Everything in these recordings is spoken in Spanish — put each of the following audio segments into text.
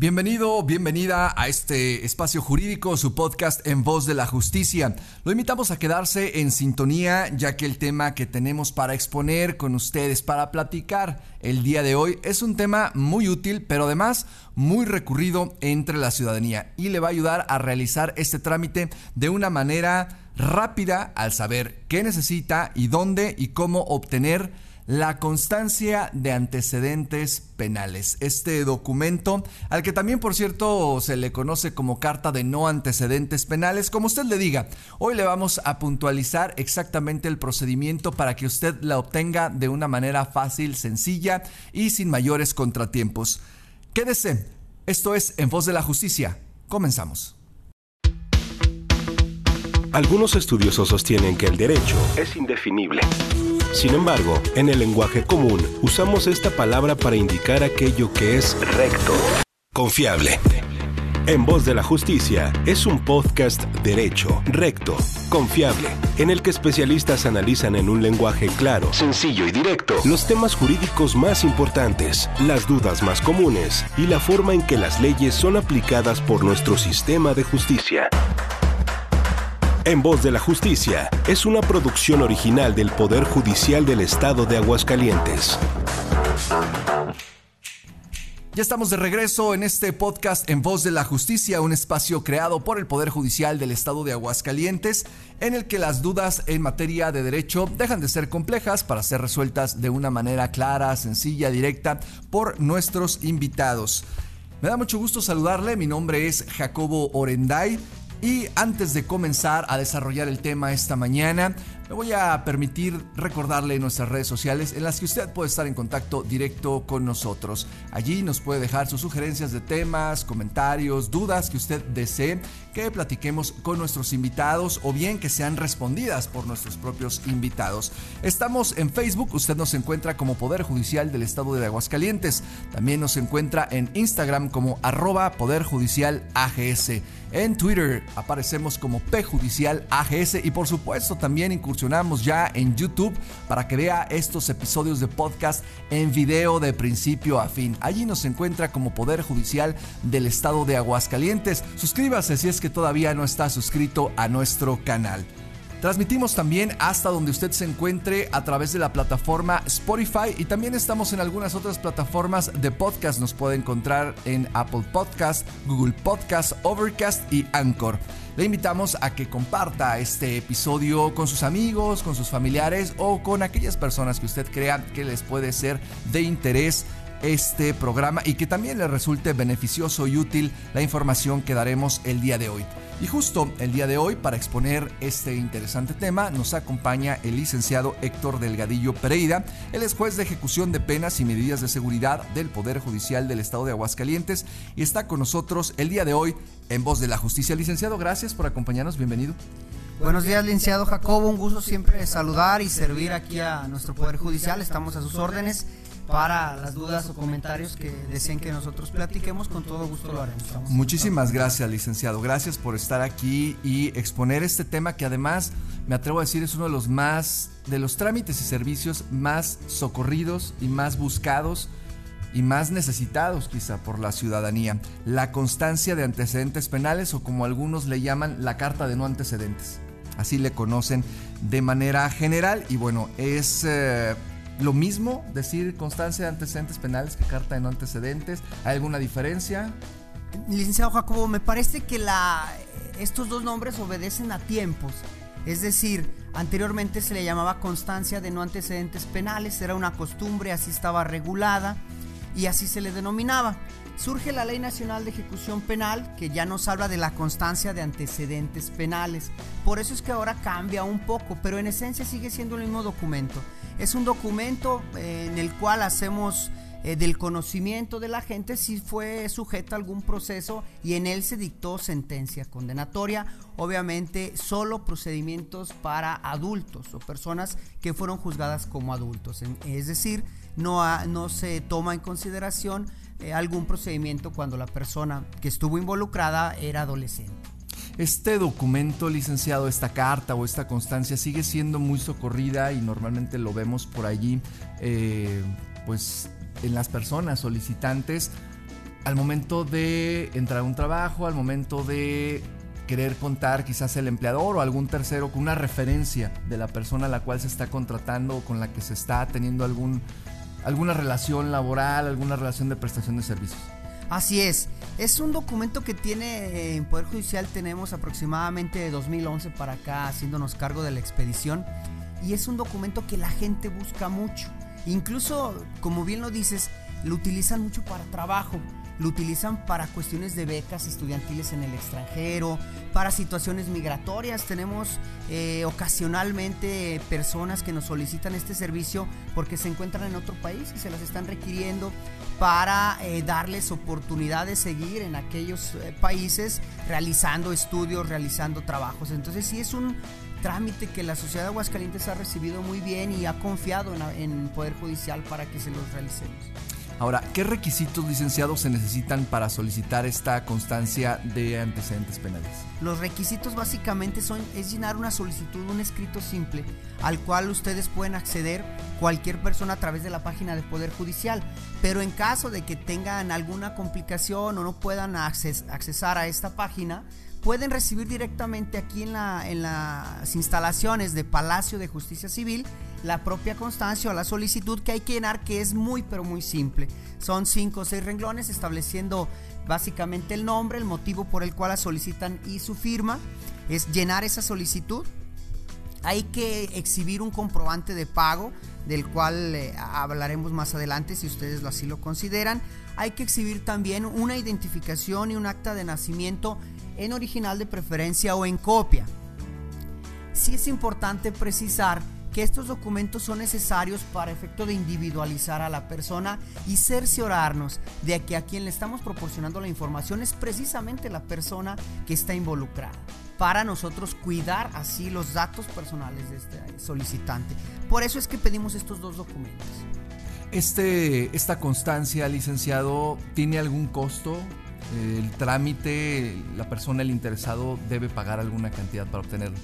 Bienvenido, bienvenida a este espacio jurídico, su podcast en voz de la justicia. Lo invitamos a quedarse en sintonía ya que el tema que tenemos para exponer con ustedes, para platicar el día de hoy, es un tema muy útil, pero además muy recurrido entre la ciudadanía y le va a ayudar a realizar este trámite de una manera rápida al saber qué necesita y dónde y cómo obtener la constancia de antecedentes penales. Este documento, al que también por cierto se le conoce como carta de no antecedentes penales, como usted le diga, hoy le vamos a puntualizar exactamente el procedimiento para que usted la obtenga de una manera fácil, sencilla y sin mayores contratiempos. Quédese, esto es En Voz de la Justicia. Comenzamos. Algunos estudiosos sostienen que el derecho es indefinible. Sin embargo, en el lenguaje común usamos esta palabra para indicar aquello que es recto, confiable. En Voz de la Justicia es un podcast derecho, recto, confiable, en el que especialistas analizan en un lenguaje claro, sencillo y directo los temas jurídicos más importantes, las dudas más comunes y la forma en que las leyes son aplicadas por nuestro sistema de justicia. En Voz de la Justicia es una producción original del Poder Judicial del Estado de Aguascalientes. Ya estamos de regreso en este podcast en Voz de la Justicia, un espacio creado por el Poder Judicial del Estado de Aguascalientes, en el que las dudas en materia de derecho dejan de ser complejas para ser resueltas de una manera clara, sencilla, directa por nuestros invitados. Me da mucho gusto saludarle, mi nombre es Jacobo Orenday y antes de comenzar a desarrollar el tema esta mañana, me voy a permitir recordarle nuestras redes sociales en las que usted puede estar en contacto directo con nosotros. Allí nos puede dejar sus sugerencias de temas, comentarios, dudas que usted desee que platiquemos con nuestros invitados o bien que sean respondidas por nuestros propios invitados. Estamos en Facebook, usted nos encuentra como Poder Judicial del Estado de Aguascalientes. También nos encuentra en Instagram como arroba Poder. En Twitter aparecemos como P Judicial AGS y por supuesto también incursionamos ya en YouTube para que vea estos episodios de podcast en video de principio a fin. Allí nos encuentra como Poder Judicial del Estado de Aguascalientes. Suscríbase si es que todavía no está suscrito a nuestro canal. Transmitimos también hasta donde usted se encuentre a través de la plataforma Spotify y también estamos en algunas otras plataformas de podcast. Nos puede encontrar en Apple Podcast, Google Podcast, Overcast y Anchor. Le invitamos a que comparta este episodio con sus amigos, con sus familiares o con aquellas personas que usted crea que les puede ser de interés este programa y que también le resulte beneficioso y útil la información que daremos el día de hoy. Y justo el día de hoy, para exponer este interesante tema, nos acompaña el licenciado Héctor Delgadillo Pereira. Él es juez de ejecución de penas y medidas de seguridad del Poder Judicial del Estado de Aguascalientes y está con nosotros el día de hoy en Voz de la Justicia. Licenciado, gracias por acompañarnos. Bienvenido. Buenos días, licenciado Jacobo. Un gusto siempre saludar y servir aquí a nuestro Poder Judicial. Estamos a sus órdenes para las dudas o comentarios que deseen que nosotros platiquemos, con todo gusto lo haremos. Muchísimas gracias, licenciado. Gracias por estar aquí y exponer este tema que además, me atrevo a decir, es uno de los más, de los trámites y servicios más socorridos y más buscados y más necesitados quizá por la ciudadanía. La constancia de antecedentes penales o como algunos le llaman la carta de no antecedentes. Así le conocen de manera general y bueno, es... Eh, lo mismo decir constancia de antecedentes penales que carta de no antecedentes? ¿Hay alguna diferencia? Licenciado Jacobo, me parece que la, estos dos nombres obedecen a tiempos. Es decir, anteriormente se le llamaba constancia de no antecedentes penales, era una costumbre, así estaba regulada y así se le denominaba. Surge la Ley Nacional de Ejecución Penal que ya nos habla de la constancia de antecedentes penales. Por eso es que ahora cambia un poco, pero en esencia sigue siendo el mismo documento. Es un documento eh, en el cual hacemos eh, del conocimiento de la gente si fue sujeto a algún proceso y en él se dictó sentencia condenatoria. Obviamente solo procedimientos para adultos o personas que fueron juzgadas como adultos. Es decir, no, no se toma en consideración eh, algún procedimiento cuando la persona que estuvo involucrada era adolescente. Este documento, licenciado, esta carta o esta constancia sigue siendo muy socorrida y normalmente lo vemos por allí, eh, pues en las personas solicitantes al momento de entrar a un trabajo, al momento de querer contar quizás el empleador o algún tercero con una referencia de la persona a la cual se está contratando o con la que se está teniendo algún, alguna relación laboral, alguna relación de prestación de servicios. Así es, es un documento que tiene eh, en Poder Judicial, tenemos aproximadamente de 2011 para acá haciéndonos cargo de la expedición. Y es un documento que la gente busca mucho. Incluso, como bien lo dices, lo utilizan mucho para trabajo lo utilizan para cuestiones de becas estudiantiles en el extranjero, para situaciones migratorias. Tenemos eh, ocasionalmente personas que nos solicitan este servicio porque se encuentran en otro país y se las están requiriendo para eh, darles oportunidad de seguir en aquellos eh, países realizando estudios, realizando trabajos. Entonces sí es un trámite que la sociedad de Aguascalientes ha recibido muy bien y ha confiado en, en Poder Judicial para que se los realicemos. Ahora, ¿qué requisitos licenciados se necesitan para solicitar esta constancia de antecedentes penales? Los requisitos básicamente son es llenar una solicitud, un escrito simple, al cual ustedes pueden acceder cualquier persona a través de la página de Poder Judicial. Pero en caso de que tengan alguna complicación o no puedan accesar a esta página, pueden recibir directamente aquí en, la, en las instalaciones de Palacio de Justicia Civil la propia constancia o la solicitud que hay que llenar que es muy pero muy simple. Son cinco o seis renglones estableciendo básicamente el nombre, el motivo por el cual la solicitan y su firma. Es llenar esa solicitud. Hay que exhibir un comprobante de pago del cual eh, hablaremos más adelante si ustedes así lo consideran. Hay que exhibir también una identificación y un acta de nacimiento en original de preferencia o en copia. Sí es importante precisar que estos documentos son necesarios para efecto de individualizar a la persona y cerciorarnos de que a quien le estamos proporcionando la información es precisamente la persona que está involucrada para nosotros cuidar así los datos personales de este solicitante. Por eso es que pedimos estos dos documentos. Este, esta constancia, licenciado, ¿tiene algún costo? El trámite, la persona, el interesado, debe pagar alguna cantidad para obtenerlo.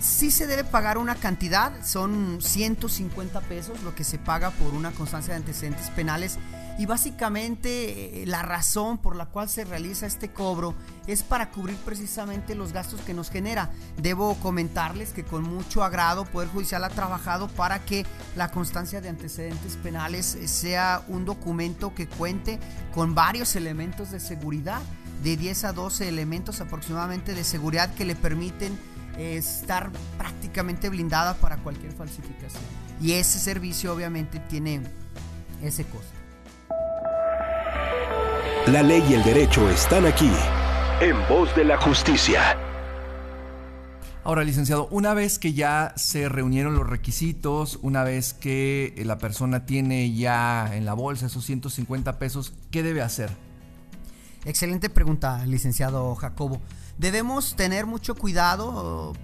Sí se debe pagar una cantidad, son 150 pesos lo que se paga por una constancia de antecedentes penales y básicamente eh, la razón por la cual se realiza este cobro es para cubrir precisamente los gastos que nos genera. Debo comentarles que con mucho agrado Poder Judicial ha trabajado para que la constancia de antecedentes penales sea un documento que cuente con varios elementos de seguridad, de 10 a 12 elementos aproximadamente de seguridad que le permiten estar prácticamente blindada para cualquier falsificación. Y ese servicio obviamente tiene ese costo. La ley y el derecho están aquí, en voz de la justicia. Ahora, licenciado, una vez que ya se reunieron los requisitos, una vez que la persona tiene ya en la bolsa esos 150 pesos, ¿qué debe hacer? Excelente pregunta, licenciado Jacobo debemos tener mucho cuidado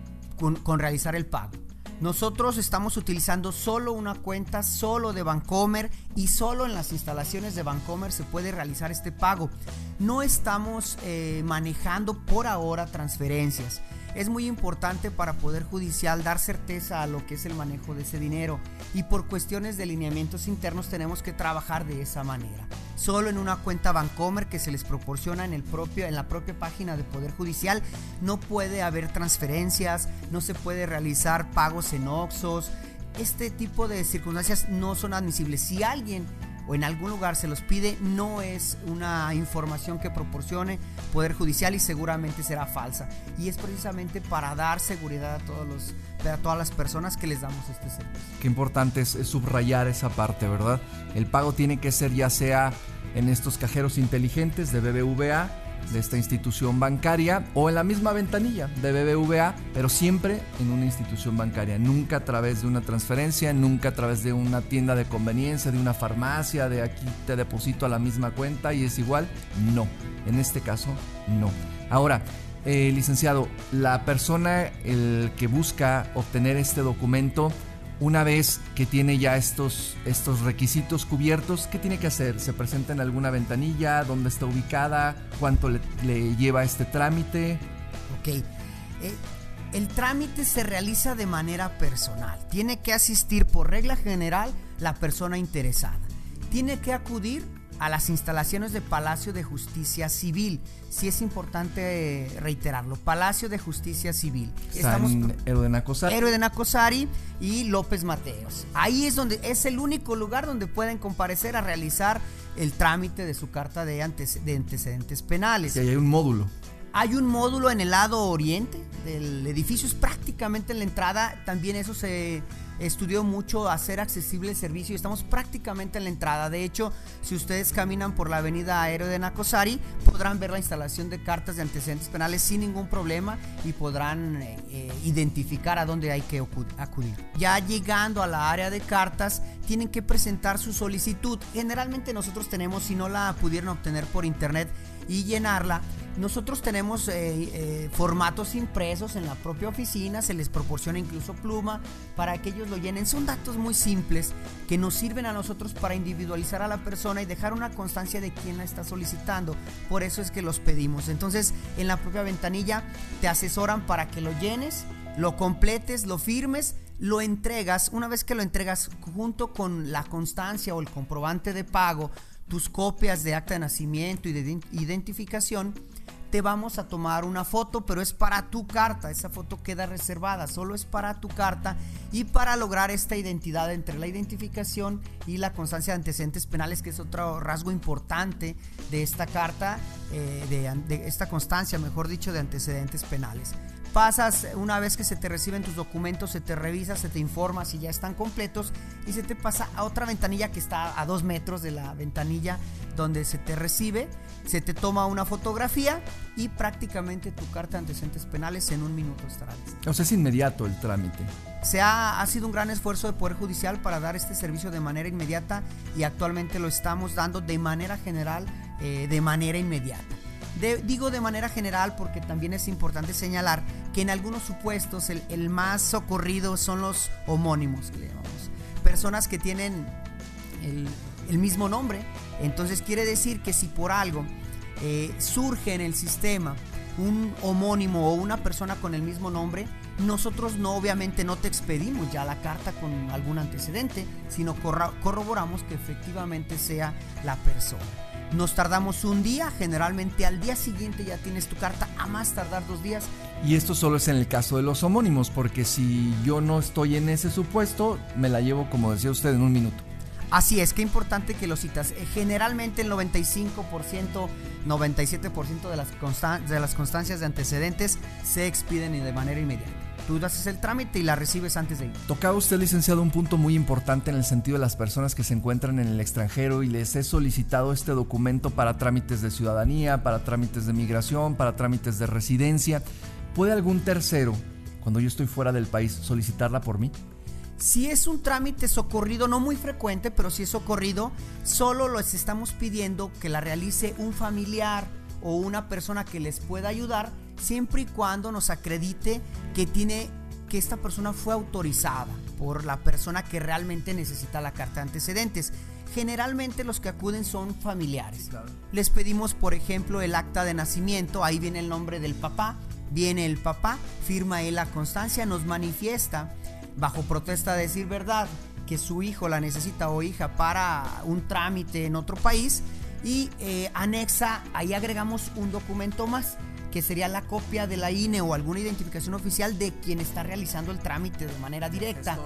uh, con, realizar el pago. Nosotros estamos utilizando solo una cuenta, solo de Bancomer y solo en las instalaciones de Bancomer se puede realizar este pago. No estamos eh, manejando por ahora transferencias es muy importante para Poder Judicial dar certeza a lo que es el manejo de ese dinero y por cuestiones de lineamientos internos tenemos que trabajar de esa manera. Solo en una cuenta Bancomer que se les proporciona en, el propio, en la propia página de Poder Judicial no puede haber transferencias, no se puede realizar pagos en Oxos. Este tipo de circunstancias no son admisibles. Si alguien o en algún lugar se los pide, no es una información que proporcione Poder Judicial y seguramente será falsa. Y es precisamente para dar seguridad a, todos los, a todas las personas que les damos este servicio. Qué importante es, es subrayar esa parte, ¿verdad? El pago tiene que ser ya sea en estos cajeros inteligentes de BBVA, de esta institución bancaria o en la misma ventanilla de BBVA, pero siempre en una institución bancaria, nunca a través de una transferencia, nunca a través de una tienda de conveniencia, de una farmacia, de aquí te deposito a la misma cuenta y es igual, no, en este caso no. Ahora, eh, licenciado, la persona el que busca obtener este documento, una vez que tiene ya estos, estos requisitos cubiertos, ¿qué tiene que hacer? ¿Se presenta en alguna ventanilla? ¿Dónde está ubicada? ¿Cuánto le, lleva este trámite? Ok. Eh, el trámite se realiza de manera personal. Tiene que asistir por regla general la persona interesada. Tiene que acudir a las instalaciones de Palacio de Justicia Civil. Sí es importante reiterarlo, Palacio de Justicia Civil. Estamos Héroe de Nacosari. Héroe de Nacosari y López Mateos. Ahí es donde es el único lugar donde pueden comparecer a realizar el trámite de su carta de, antecedentes penales. Ahí hay un módulo. Hay un módulo en el lado oriente del edificio, es prácticamente en la entrada. También eso se estudió mucho hacer accesible el servicio y estamos prácticamente en la entrada. De hecho, si ustedes caminan por la avenida Aéreo de Nacosari, podrán ver la instalación de cartas de antecedentes penales sin ningún problema y podrán eh, eh, identificar a dónde hay que acudir. Ya llegando a la área de cartas, tienen que presentar su solicitud. Generalmente nosotros tenemos, si no la pudieron obtener por internet y llenarla, nosotros tenemos eh, eh, formatos impresos en la propia oficina, se les proporciona incluso pluma para que ellos lo llenen. Son datos muy simples que nos sirven a nosotros para individualizar a la persona y dejar una constancia de quién la está solicitando. Por eso es que los pedimos. Entonces, en la propia ventanilla te asesoran para que lo llenes, lo completes, lo firmes lo entregas, una vez que lo entregas junto con la constancia o el comprobante de pago, tus copias de acta de nacimiento y de identificación, te vamos a tomar una foto, pero es para tu carta, esa foto queda reservada, solo es para tu carta y para lograr esta identidad entre la identificación y la constancia de antecedentes penales, que es otro rasgo importante de esta carta, eh, de esta constancia, mejor dicho, de antecedentes penales pasas, una vez que se te reciben tus documentos, se te revisa, se te informa si ya están completos y se te pasa a otra ventanilla que está a dos metros de la ventanilla donde se te recibe, se te toma una fotografía y prácticamente tu carta de antecedentes penales en un minuto estará lista. O sea, es inmediato el trámite. Se ha, ha, sido un gran esfuerzo de Poder Judicial para dar este servicio de manera inmediata y actualmente lo estamos dando de manera general, eh, de manera inmediata digo de manera general porque también es importante señalar que en algunos supuestos el, más socorrido son los homónimos, que le llamamos. Personas que tienen el, mismo nombre. Entonces quiere decir que si por algo eh, surge en el sistema un homónimo o una persona con el mismo nombre, nosotros no obviamente no te expedimos ya la carta con algún antecedente, sino corroboramos que efectivamente sea la persona. Nos tardamos un día, generalmente al día siguiente ya tienes tu carta, a más tardar dos días. Y esto solo es en el caso de los homónimos, porque si yo no estoy en ese supuesto, me la llevo, como decía usted, en un minuto. Así es, qué importante que lo citas. Eh, generalmente el 95%, 97% de las, de las constancias de antecedentes se expiden de manera inmediata. Tú haces el trámite y la recibes antes de ir. Tocaba usted, licenciado, un punto muy importante en el sentido de las personas que se encuentran en el extranjero y les he solicitado este documento para trámites de ciudadanía, para trámites de migración, para trámites de residencia. ¿Puede algún tercero, cuando yo estoy fuera del país, solicitarla por mí? Si es un trámite socorrido, no muy frecuente, pero si es socorrido, solo les estamos pidiendo que la realice un familiar o una persona que les pueda ayudar siempre y cuando nos acredite que tiene que esta persona fue autorizada por la persona que realmente necesita la carta de antecedentes. Generalmente los que acuden son familiares. Les pedimos, por ejemplo, el acta de nacimiento, ahí viene el nombre del papá, viene el papá, firma él la constancia, nos manifiesta bajo protesta de decir verdad que su hijo la necesita o hija para un trámite en otro país y eh, anexa, ahí agregamos un documento más que sería la copia de la INE o alguna identificación oficial de quien está realizando el trámite de manera directa.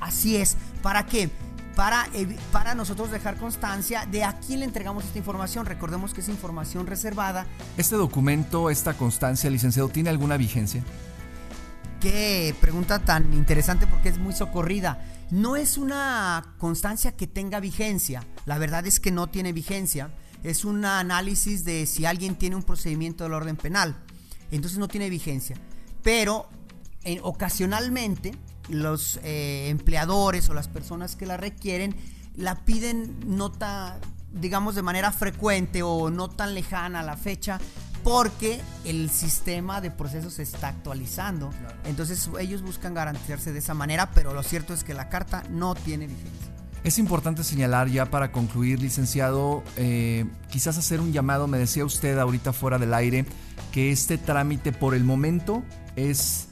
Así es. ¿Para qué? Para, para nosotros dejar constancia de a quién le entregamos esta información. Recordemos que es información reservada. ¿Este documento, esta constancia, licenciado, tiene alguna vigencia? Qué pregunta tan interesante porque es muy socorrida. No es una constancia que tenga vigencia. La verdad es que no tiene vigencia es un análisis de si alguien tiene un procedimiento del orden penal. Entonces no tiene vigencia. Pero ocasionalmente los eh, empleadores o las personas que la requieren la piden nota, digamos, de manera frecuente o no tan lejana a la fecha porque el sistema de procesos se está actualizando. Entonces ellos buscan garantizarse de esa manera, pero lo cierto es que la carta no tiene vigencia. Es importante señalar ya para concluir, licenciado, eh, quizás hacer un llamado, me decía usted ahorita fuera del aire, que este trámite por el momento es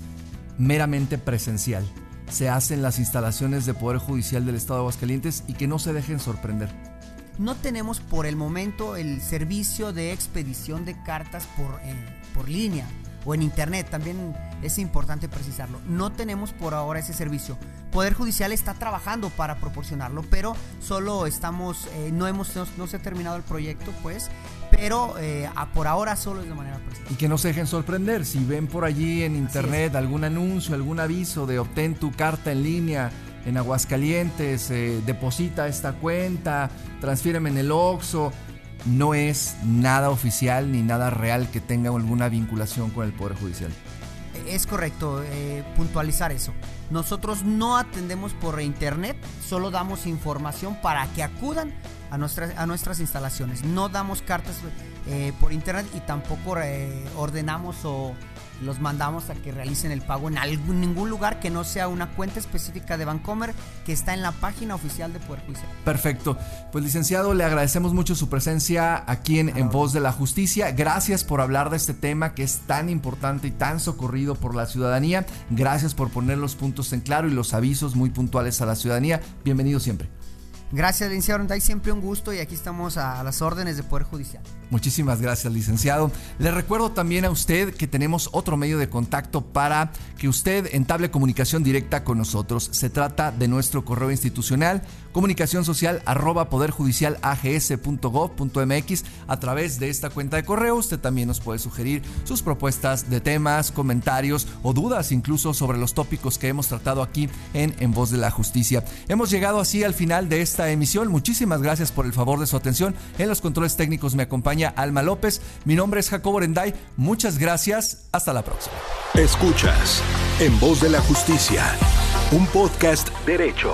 meramente presencial. Se hace en las instalaciones de Poder Judicial del Estado de Aguascalientes y que no se dejen sorprender. no tenemos por el momento el servicio de expedición de cartas por, eh, por línea o en internet, también es importante precisarlo. No tenemos por ahora ese servicio. Poder Judicial está trabajando para proporcionarlo, pero solo estamos, eh, no, hemos, no, se ha terminado el proyecto, pues, pero eh, por ahora solo es de manera presencial. Y que no se dejen sorprender, si ven por allí en internet algún anuncio, algún aviso de obtén tu carta en línea en Aguascalientes, eh, deposita esta cuenta, transfíreme en el OXO, no es nada oficial ni nada real que tenga alguna vinculación con el Poder Judicial. Es correcto eh, puntualizar eso. Nosotros no atendemos por internet, solo damos información para que acudan a nuestras, a nuestras instalaciones. No damos cartas eh, por internet y tampoco eh, ordenamos o los mandamos a que realicen el pago en algún, ningún lugar que no sea una cuenta específica de Bancomer que está en la página oficial de Poder Judicial. Perfecto. Pues licenciado, le agradecemos mucho su presencia aquí en, en Voz de la Justicia. Gracias por hablar de este tema que es tan importante y tan socorrido por la ciudadanía. Gracias por poner los puntos en claro y los avisos muy puntuales a la ciudadanía. Bienvenido siempre. Gracias, licenciado hay siempre un gusto y aquí estamos a las órdenes de Poder Judicial. Muchísimas gracias, licenciado. Le recuerdo también a usted que tenemos otro medio de contacto para que usted entable comunicación directa con nosotros. Se trata de nuestro correo institucional comunicación social arroba poderjudicialags.gov.mx. A través de esta cuenta de correo usted también nos puede sugerir sus propuestas de temas, comentarios o dudas incluso sobre los tópicos que hemos tratado aquí en En Voz de la Justicia. Hemos llegado así al final de esta emisión. Muchísimas gracias por el favor de su atención. En los controles técnicos me acompaña Alma López. Mi nombre es Jacobo Renday. Muchas gracias. Hasta la próxima. Escuchas En Voz de la Justicia, un podcast derecho.